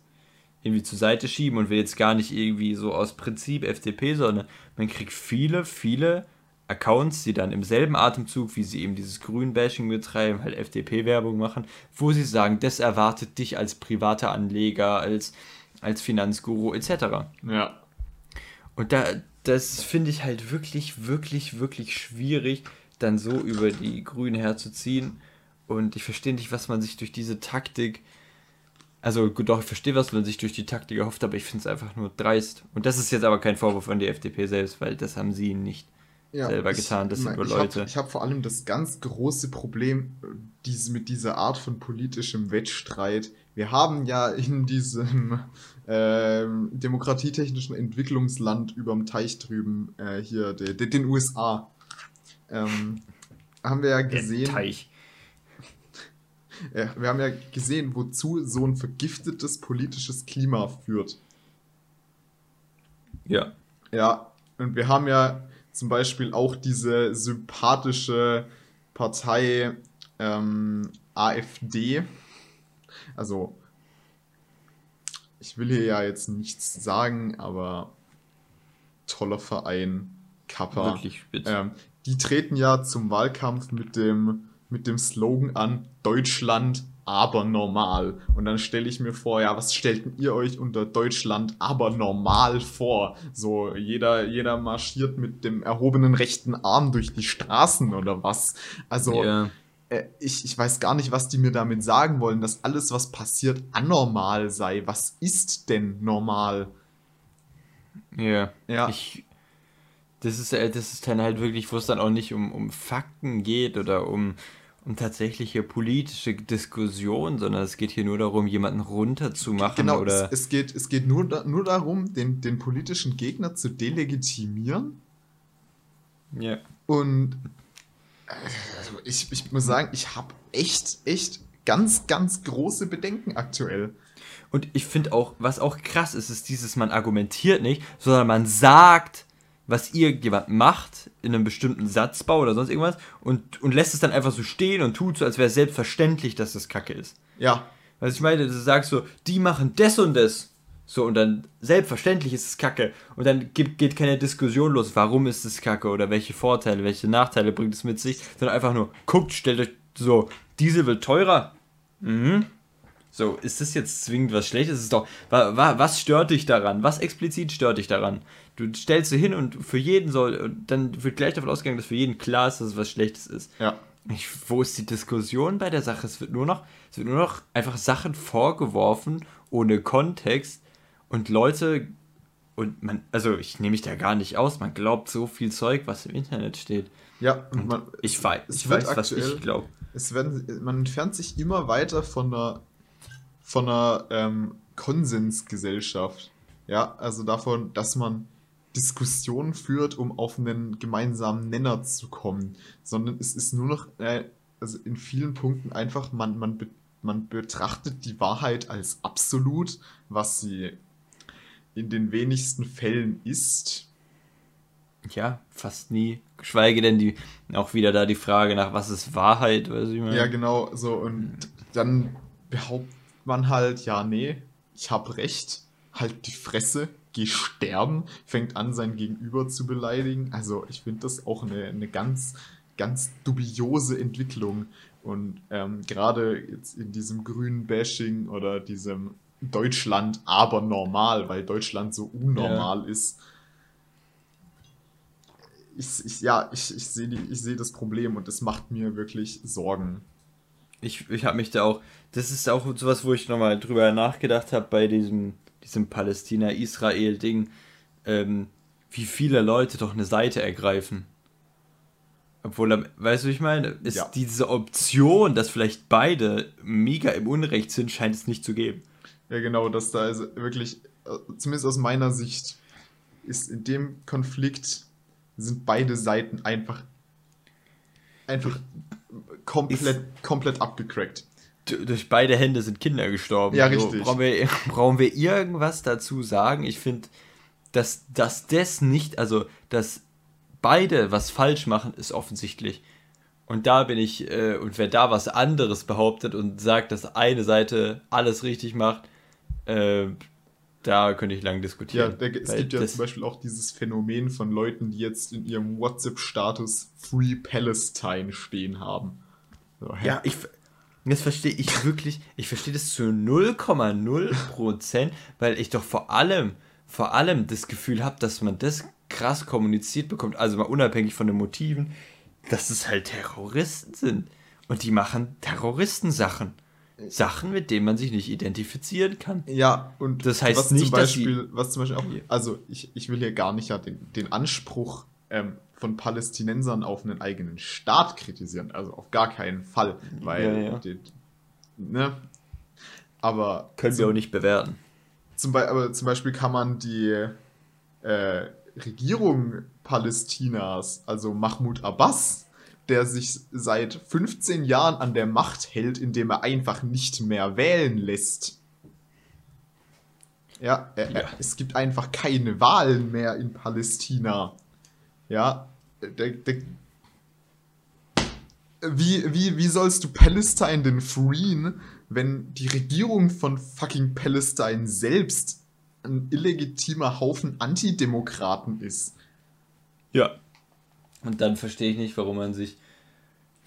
irgendwie zur Seite schieben und will jetzt gar nicht irgendwie so aus Prinzip FDP, sondern man kriegt viele, viele Accounts, die dann im selben Atemzug, wie sie eben dieses Grün-Bashing betreiben, halt FDP-Werbung machen, wo sie sagen, das erwartet dich als privater Anleger, als, als Finanzguru etc. Ja. Und da, das finde ich halt wirklich, wirklich, wirklich schwierig, dann so über die Grünen herzuziehen. Und ich verstehe nicht, was man sich durch diese Taktik also gut, doch, ich verstehe, was man sich durch die Taktik erhofft, aber ich finde es einfach nur dreist. Und das ist jetzt aber kein Vorwurf an die FDP selbst, weil das haben sie nicht ja, selber getan. Das sind nur Leute. Hab, ich habe vor allem das ganz große Problem diese, mit dieser Art von politischem Wettstreit. Wir haben ja in diesem äh, demokratietechnischen Entwicklungsland überm Teich drüben, äh, hier, de, de, den USA, ähm, haben wir ja gesehen. Der Teich wir haben ja gesehen, wozu so ein vergiftetes politisches Klima führt. Ja. Ja, und wir haben ja zum Beispiel auch diese sympathische Partei ähm, AfD. Also, ich will hier ja jetzt nichts sagen, aber toller Verein, Kappa. Wirklich spitze. Ähm, die treten ja zum Wahlkampf mit dem mit dem Slogan an Deutschland aber normal. Und dann stelle ich mir vor, ja, was stellten ihr euch unter Deutschland aber normal vor? So, jeder, jeder marschiert mit dem erhobenen rechten Arm durch die Straßen oder was? Also, yeah. äh, ich, ich weiß gar nicht, was die mir damit sagen wollen, dass alles, was passiert, anormal sei. Was ist denn normal? Yeah. Ja. Ich, das ist, äh, das ist dann halt wirklich, wo es dann auch nicht um, um Fakten geht oder um um tatsächliche politische Diskussion, sondern es geht hier nur darum, jemanden runterzumachen. Genau, oder es, es geht, es geht nur, da, nur darum, den, den politischen Gegner zu delegitimieren. Ja. Und also ich, ich muss sagen, ich habe echt, echt ganz, ganz große Bedenken aktuell. Und ich finde auch, was auch krass ist, ist dieses, man argumentiert nicht, sondern man sagt, was irgendjemand macht in einem bestimmten Satzbau oder sonst irgendwas und, und lässt es dann einfach so stehen und tut so, als wäre es selbstverständlich, dass das Kacke ist. Ja. Was ich meine, du sagst so, die machen das und das. So, und dann selbstverständlich ist es Kacke. Und dann gibt, geht keine Diskussion los, warum ist es Kacke oder welche Vorteile, welche Nachteile bringt es mit sich, sondern einfach nur, guckt, stellt euch so, Diesel wird teurer. Mhm. So, ist das jetzt zwingend was Schlechtes? Ist doch, was stört dich daran? Was explizit stört dich daran? Du stellst sie hin und für jeden soll, und dann wird gleich davon ausgegangen, dass für jeden klar ist, dass es was Schlechtes ist. Ja. Ich, wo ist die Diskussion bei der Sache? Es wird nur noch, es wird nur noch einfach Sachen vorgeworfen, ohne Kontext und Leute, und man, also ich nehme mich da gar nicht aus, man glaubt so viel Zeug, was im Internet steht. Ja, und man, ich weiß, ich weiß was ich glaube. man entfernt sich immer weiter von der von einer ähm, Konsensgesellschaft. Ja, also davon, dass man Diskussionen führt, um auf einen gemeinsamen Nenner zu kommen, sondern es ist nur noch, äh, also in vielen Punkten einfach, man, man, be man betrachtet die Wahrheit als absolut, was sie in den wenigsten Fällen ist. Ja, fast nie. Geschweige denn die, auch wieder da die Frage nach, was ist Wahrheit, weiß ich mal. Ja, genau, so, und dann behauptet man halt, ja, nee, ich hab recht, halt die Fresse, geh sterben, fängt an, sein Gegenüber zu beleidigen. Also ich finde das auch eine, eine ganz, ganz dubiose Entwicklung. Und ähm, gerade jetzt in diesem grünen Bashing oder diesem Deutschland aber normal, weil Deutschland so unnormal ja. ist. Ich, ich, ja, ich, ich sehe seh das Problem und es macht mir wirklich Sorgen ich, ich habe mich da auch, das ist auch sowas, wo ich nochmal drüber nachgedacht habe bei diesem, diesem Palästina-Israel-Ding, ähm, wie viele Leute doch eine Seite ergreifen. Obwohl, weißt du, ich meine, ist ja. diese Option, dass vielleicht beide mega im Unrecht sind, scheint es nicht zu geben. Ja, genau, dass da also wirklich, äh, zumindest aus meiner Sicht, ist in dem Konflikt sind beide Seiten einfach einfach komplett, komplett abgecrackt. Durch beide Hände sind Kinder gestorben. Ja, richtig. So, brauchen, wir, brauchen wir irgendwas dazu sagen? Ich finde, dass, dass das nicht, also, dass beide was falsch machen, ist offensichtlich. Und da bin ich, äh, und wer da was anderes behauptet und sagt, dass eine Seite alles richtig macht, äh, da könnte ich lang diskutieren. Ja, da, es gibt ja zum Beispiel auch dieses Phänomen von Leuten, die jetzt in ihrem WhatsApp-Status Free Palestine stehen haben. So, ja, ich, das verstehe ich wirklich, ich verstehe das zu 0,0 Prozent, weil ich doch vor allem, vor allem das Gefühl habe, dass man das krass kommuniziert bekommt, also mal unabhängig von den Motiven, dass es halt Terroristen sind. Und die machen Terroristensachen. Sachen, mit denen man sich nicht identifizieren kann. Ja, und das heißt was nicht, zum Beispiel, was zum Beispiel auch, also ich, ich will ja gar nicht ja den, den Anspruch ähm, von Palästinensern auf einen eigenen Staat kritisieren, also auf gar keinen Fall, weil, ja, ja. Die, ne, aber können zum, wir auch nicht bewerten. Zum, aber zum Beispiel kann man die äh, Regierung Palästinas, also Mahmoud Abbas, der sich seit 15 Jahren an der Macht hält, indem er einfach nicht mehr wählen lässt. Ja, er, ja. es gibt einfach keine Wahlen mehr in Palästina. Ja, der, der, wie, wie, wie sollst du Palästina denn freeen, wenn die Regierung von fucking Palästina selbst ein illegitimer Haufen Antidemokraten ist? Ja. Und dann verstehe ich nicht, warum man sich,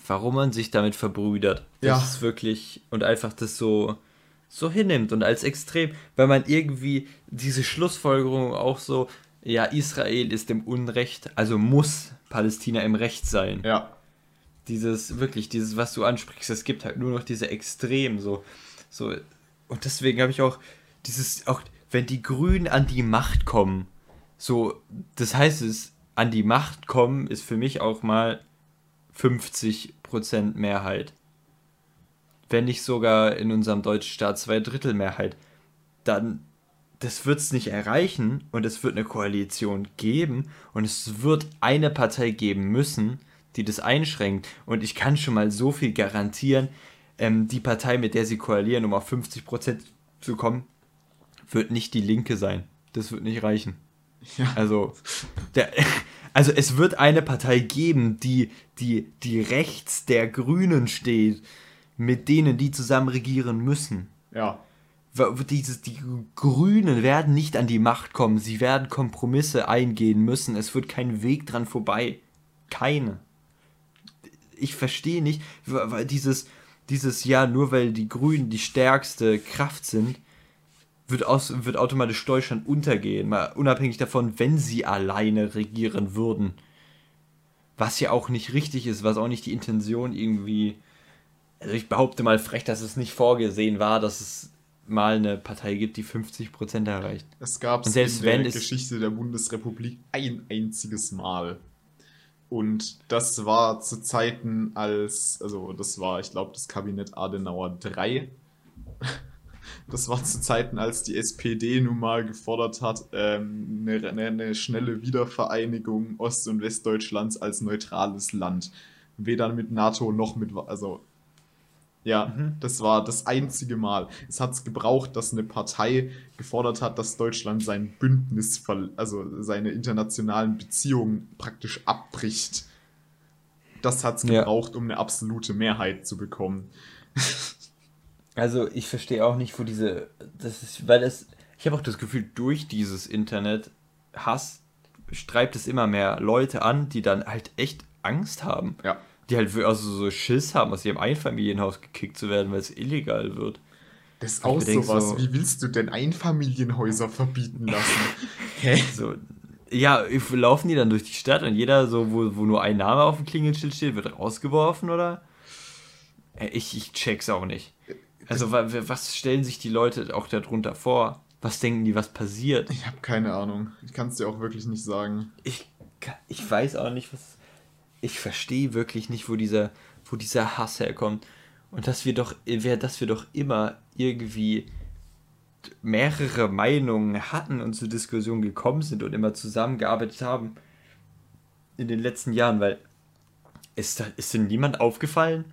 warum man sich damit verbrüdert. Das ja. ist wirklich, und einfach das so, so hinnimmt und als extrem, weil man irgendwie diese Schlussfolgerung auch so, ja, Israel ist im Unrecht, also muss Palästina im Recht sein. Ja. Dieses, wirklich, dieses, was du ansprichst, es gibt halt nur noch diese Extrem, so, so, und deswegen habe ich auch dieses, auch, wenn die Grünen an die Macht kommen, so, das heißt es, an die Macht kommen, ist für mich auch mal 50% Mehrheit. Wenn nicht sogar in unserem deutschen Staat zwei Drittel Mehrheit, dann das wird es nicht erreichen und es wird eine Koalition geben und es wird eine Partei geben müssen, die das einschränkt. Und ich kann schon mal so viel garantieren, ähm, die Partei, mit der sie koalieren, um auf 50% zu kommen, wird nicht die Linke sein. Das wird nicht reichen. Ja. Also, der, also es wird eine Partei geben, die, die, die rechts der Grünen steht, mit denen die zusammen regieren müssen. Ja. Dieses, die Grünen werden nicht an die Macht kommen, sie werden Kompromisse eingehen müssen, es wird kein Weg dran vorbei. Keine. Ich verstehe nicht, weil dieses, dieses Jahr, nur weil die Grünen die stärkste Kraft sind, wird, aus, wird automatisch Deutschland untergehen, mal unabhängig davon, wenn sie alleine regieren würden. Was ja auch nicht richtig ist, was auch nicht die Intention irgendwie. Also ich behaupte mal frech, dass es nicht vorgesehen war, dass es mal eine Partei gibt, die 50% erreicht. Es gab es in der Geschichte der Bundesrepublik ein einziges Mal. Und das war zu Zeiten als, also das war, ich glaube, das Kabinett Adenauer 3. Das war zu Zeiten, als die SPD nun mal gefordert hat, ähm, eine, eine, schnelle Wiedervereinigung Ost- und Westdeutschlands als neutrales Land. Weder mit NATO noch mit. Also, ja, mhm. das war das einzige Mal. Es hat es gebraucht, dass eine Partei gefordert hat, dass Deutschland sein Bündnis, also seine internationalen Beziehungen praktisch abbricht. Das hat es gebraucht, ja. um eine absolute Mehrheit zu bekommen. Also ich verstehe auch nicht, wo diese, das ist, weil es, ich habe auch das Gefühl, durch dieses Internet Hass streibt es immer mehr Leute an, die dann halt echt Angst haben. Ja. Die halt also so Schiss haben, aus ihrem Einfamilienhaus gekickt zu werden, weil es illegal wird. Das ist auch sowas. So, Wie willst du denn Einfamilienhäuser verbieten lassen? Hä? So, ja, laufen die dann durch die Stadt und jeder, so, wo, wo nur ein Name auf dem Klingelschild steht, wird rausgeworfen, oder? Ich, ich check's auch nicht. Also was stellen sich die Leute auch darunter vor? Was denken die, was passiert? Ich habe keine Ahnung. Ich kann es dir auch wirklich nicht sagen. Ich, ich weiß auch nicht, was. Ich verstehe wirklich nicht, wo dieser, wo dieser Hass herkommt. Und dass wir doch, dass wir doch immer irgendwie mehrere Meinungen hatten und zur Diskussion gekommen sind und immer zusammengearbeitet haben in den letzten Jahren, weil ist, da, ist denn niemand aufgefallen,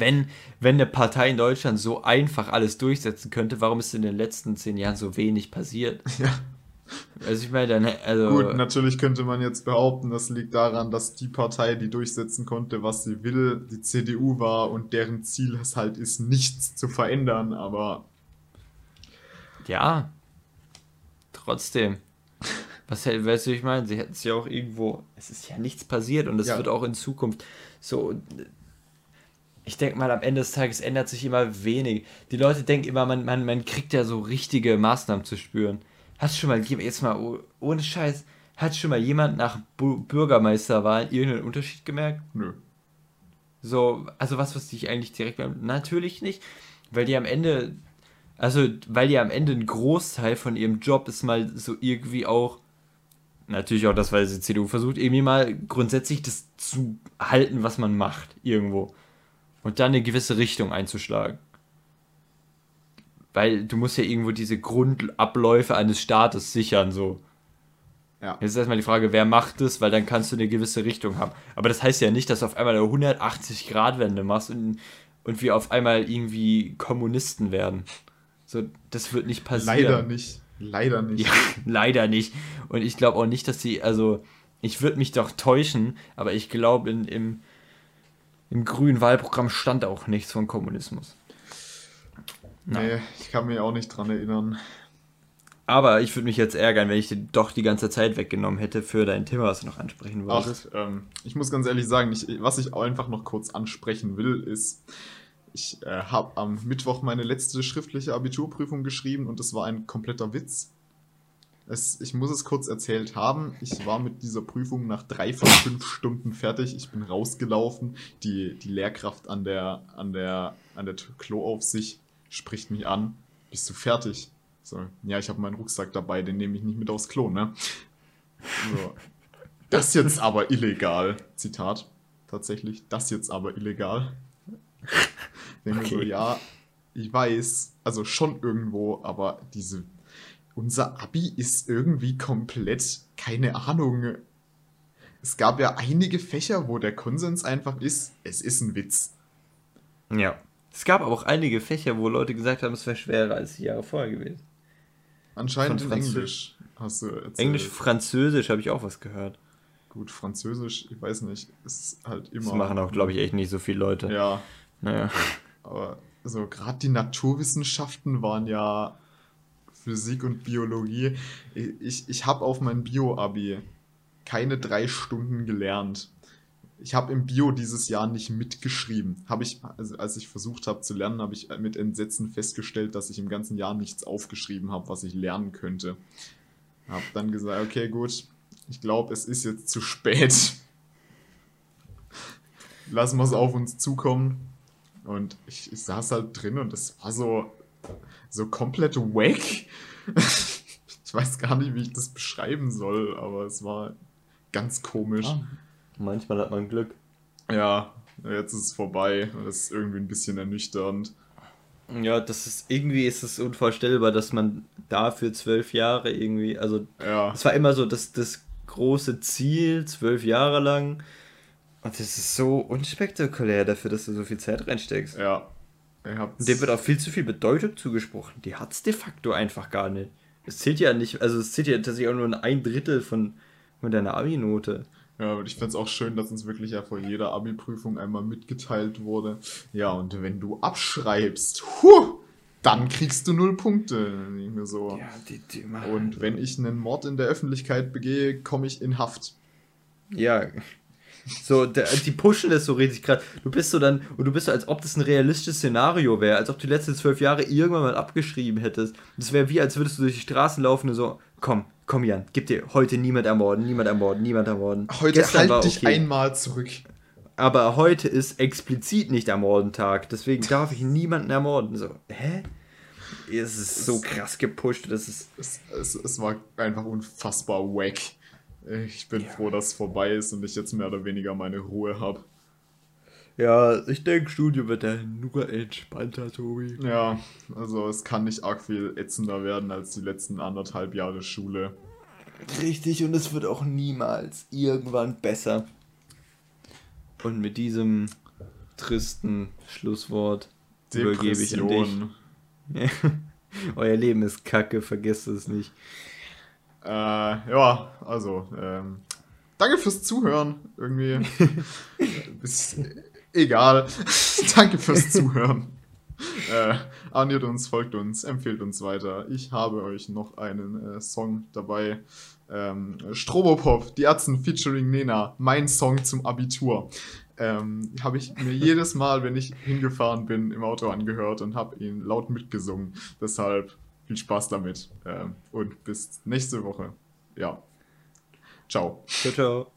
wenn, wenn eine Partei in Deutschland so einfach alles durchsetzen könnte, warum ist in den letzten zehn Jahren so wenig passiert? Ja. Also ich meine, dann, also. Gut, natürlich könnte man jetzt behaupten, das liegt daran, dass die Partei, die durchsetzen konnte, was sie will, die CDU war und deren Ziel es halt ist, nichts zu verändern, aber. Ja. Trotzdem. Was weißt du, ich meine, sie hätten es ja auch irgendwo. Es ist ja nichts passiert und es ja. wird auch in Zukunft so. Ich denke mal, am Ende des Tages ändert sich immer wenig. Die Leute denken immer, man, man, man kriegt ja so richtige Maßnahmen zu spüren. Hast du schon mal, jetzt mal ohne Scheiß, hat schon mal jemand nach Bürgermeisterwahlen irgendeinen Unterschied gemerkt? Nö. So, also was, was dich eigentlich direkt. Natürlich nicht, weil die am Ende, also weil die am Ende ein Großteil von ihrem Job ist mal so irgendwie auch, natürlich auch das, weil die CDU versucht, irgendwie mal grundsätzlich das zu halten, was man macht, irgendwo. Und dann eine gewisse Richtung einzuschlagen weil du musst ja irgendwo diese Grundabläufe eines Staates sichern, so. Ja. Jetzt ist erstmal die Frage, wer macht das, weil dann kannst du eine gewisse Richtung haben. Aber das heißt ja nicht, dass du auf einmal eine 180-Grad-Wende machst und, und wir auf einmal irgendwie Kommunisten werden. So, das wird nicht passieren. Leider nicht. Leider nicht. Ja, leider nicht. Und ich glaube auch nicht, dass sie, also, ich würde mich doch täuschen, aber ich glaube, im, im grünen Wahlprogramm stand auch nichts von Kommunismus. Nee, ich kann mich auch nicht dran erinnern. Aber ich würde mich jetzt ärgern, wenn ich dir doch die ganze Zeit weggenommen hätte für dein Thema, was du noch ansprechen wolltest. Ach, ähm, ich muss ganz ehrlich sagen, ich, was ich einfach noch kurz ansprechen will, ist, ich äh, habe am Mittwoch meine letzte schriftliche Abiturprüfung geschrieben und es war ein kompletter Witz. Es, ich muss es kurz erzählt haben. Ich war mit dieser Prüfung nach drei von fünf Stunden fertig. Ich bin rausgelaufen. Die, die Lehrkraft an der, an der, an der Kloaufsicht spricht mich an, bist du fertig? So, ja, ich habe meinen Rucksack dabei, den nehme ich nicht mit aufs Klo, ne? So. Das jetzt aber illegal. Zitat. Tatsächlich, das jetzt aber illegal. Ich denke okay. so, ja, ich weiß, also schon irgendwo, aber diese. Unser Abi ist irgendwie komplett, keine Ahnung. Es gab ja einige Fächer, wo der Konsens einfach ist, es ist ein Witz. Ja. Es gab auch einige Fächer, wo Leute gesagt haben, es wäre schwerer als die Jahre vorher gewesen. Anscheinend in Englisch hast du erzählt. Englisch, Französisch habe ich auch was gehört. Gut, Französisch, ich weiß nicht, ist halt immer. Das machen auch, glaube ich, echt nicht so viele Leute. Ja. Naja. Aber so gerade die Naturwissenschaften waren ja Physik und Biologie. Ich, ich habe auf mein Bio-Abi keine drei Stunden gelernt ich habe im Bio dieses Jahr nicht mitgeschrieben. Habe ich, also als ich versucht habe zu lernen, habe ich mit Entsetzen festgestellt, dass ich im ganzen Jahr nichts aufgeschrieben habe, was ich lernen könnte. Habe dann gesagt, okay, gut, ich glaube, es ist jetzt zu spät. Lassen wir es auf uns zukommen. Und ich, ich saß halt drin und es war so, so komplett wack. ich weiß gar nicht, wie ich das beschreiben soll, aber es war ganz komisch. Ah. Manchmal hat man Glück. Ja, jetzt ist es vorbei. Das ist irgendwie ein bisschen ernüchternd. Ja, das ist irgendwie ist es unvorstellbar, dass man dafür zwölf Jahre irgendwie, also ja. es war immer so das, das große Ziel, zwölf Jahre lang. Und das ist so unspektakulär dafür, dass du so viel Zeit reinsteckst. Ja. Dem wird auch viel zu viel Bedeutung zugesprochen. Die hat es de facto einfach gar nicht. Es zählt ja nicht, also es zählt ja tatsächlich auch nur ein Drittel von, von deiner Abi-Note. Ja, und ich fände es auch schön, dass uns wirklich ja vor jeder Abi-Prüfung einmal mitgeteilt wurde. Ja, und wenn du abschreibst, huh, dann kriegst du null Punkte. So. Ja, die, die und wenn ich einen Mord in der Öffentlichkeit begehe, komme ich in Haft. Ja. So, der, die pushen das so richtig krass. Du bist so dann, und du bist so, als ob das ein realistisches Szenario wäre, als ob du die letzten zwölf Jahre irgendwann mal abgeschrieben hättest. Das wäre wie, als würdest du durch die Straßen laufen und so, komm, komm Jan, gib dir heute niemand ermorden, niemand ermorden, niemand ermorden. Heute Gestern halt dich okay. einmal zurück. Aber heute ist explizit nicht Ermordentag, deswegen darf ich niemanden ermorden. So, hä? Es ist so krass gepusht, das ist. Es, es, es war einfach unfassbar wack. Ich bin ja. froh, dass es vorbei ist und ich jetzt mehr oder weniger meine Ruhe habe. Ja, ich denke, Studio wird dann nur entspannter, Tobi. Ja, also es kann nicht arg viel ätzender werden als die letzten anderthalb Jahre Schule. Richtig, und es wird auch niemals irgendwann besser. Und mit diesem tristen Schlusswort übergebe ich an dich. Euer Leben ist kacke, vergesst es nicht. Äh, ja, also, ähm, danke fürs Zuhören. Irgendwie. ist egal. danke fürs Zuhören. Äh, abonniert uns, folgt uns, empfehlt uns weiter. Ich habe euch noch einen äh, Song dabei. Ähm, Strobopop, die Ärzten featuring Nena, mein Song zum Abitur. Ähm, habe ich mir jedes Mal, wenn ich hingefahren bin, im Auto angehört und habe ihn laut mitgesungen. Deshalb viel Spaß damit ähm, und bis nächste Woche. Ja. Ciao. Ciao, ciao.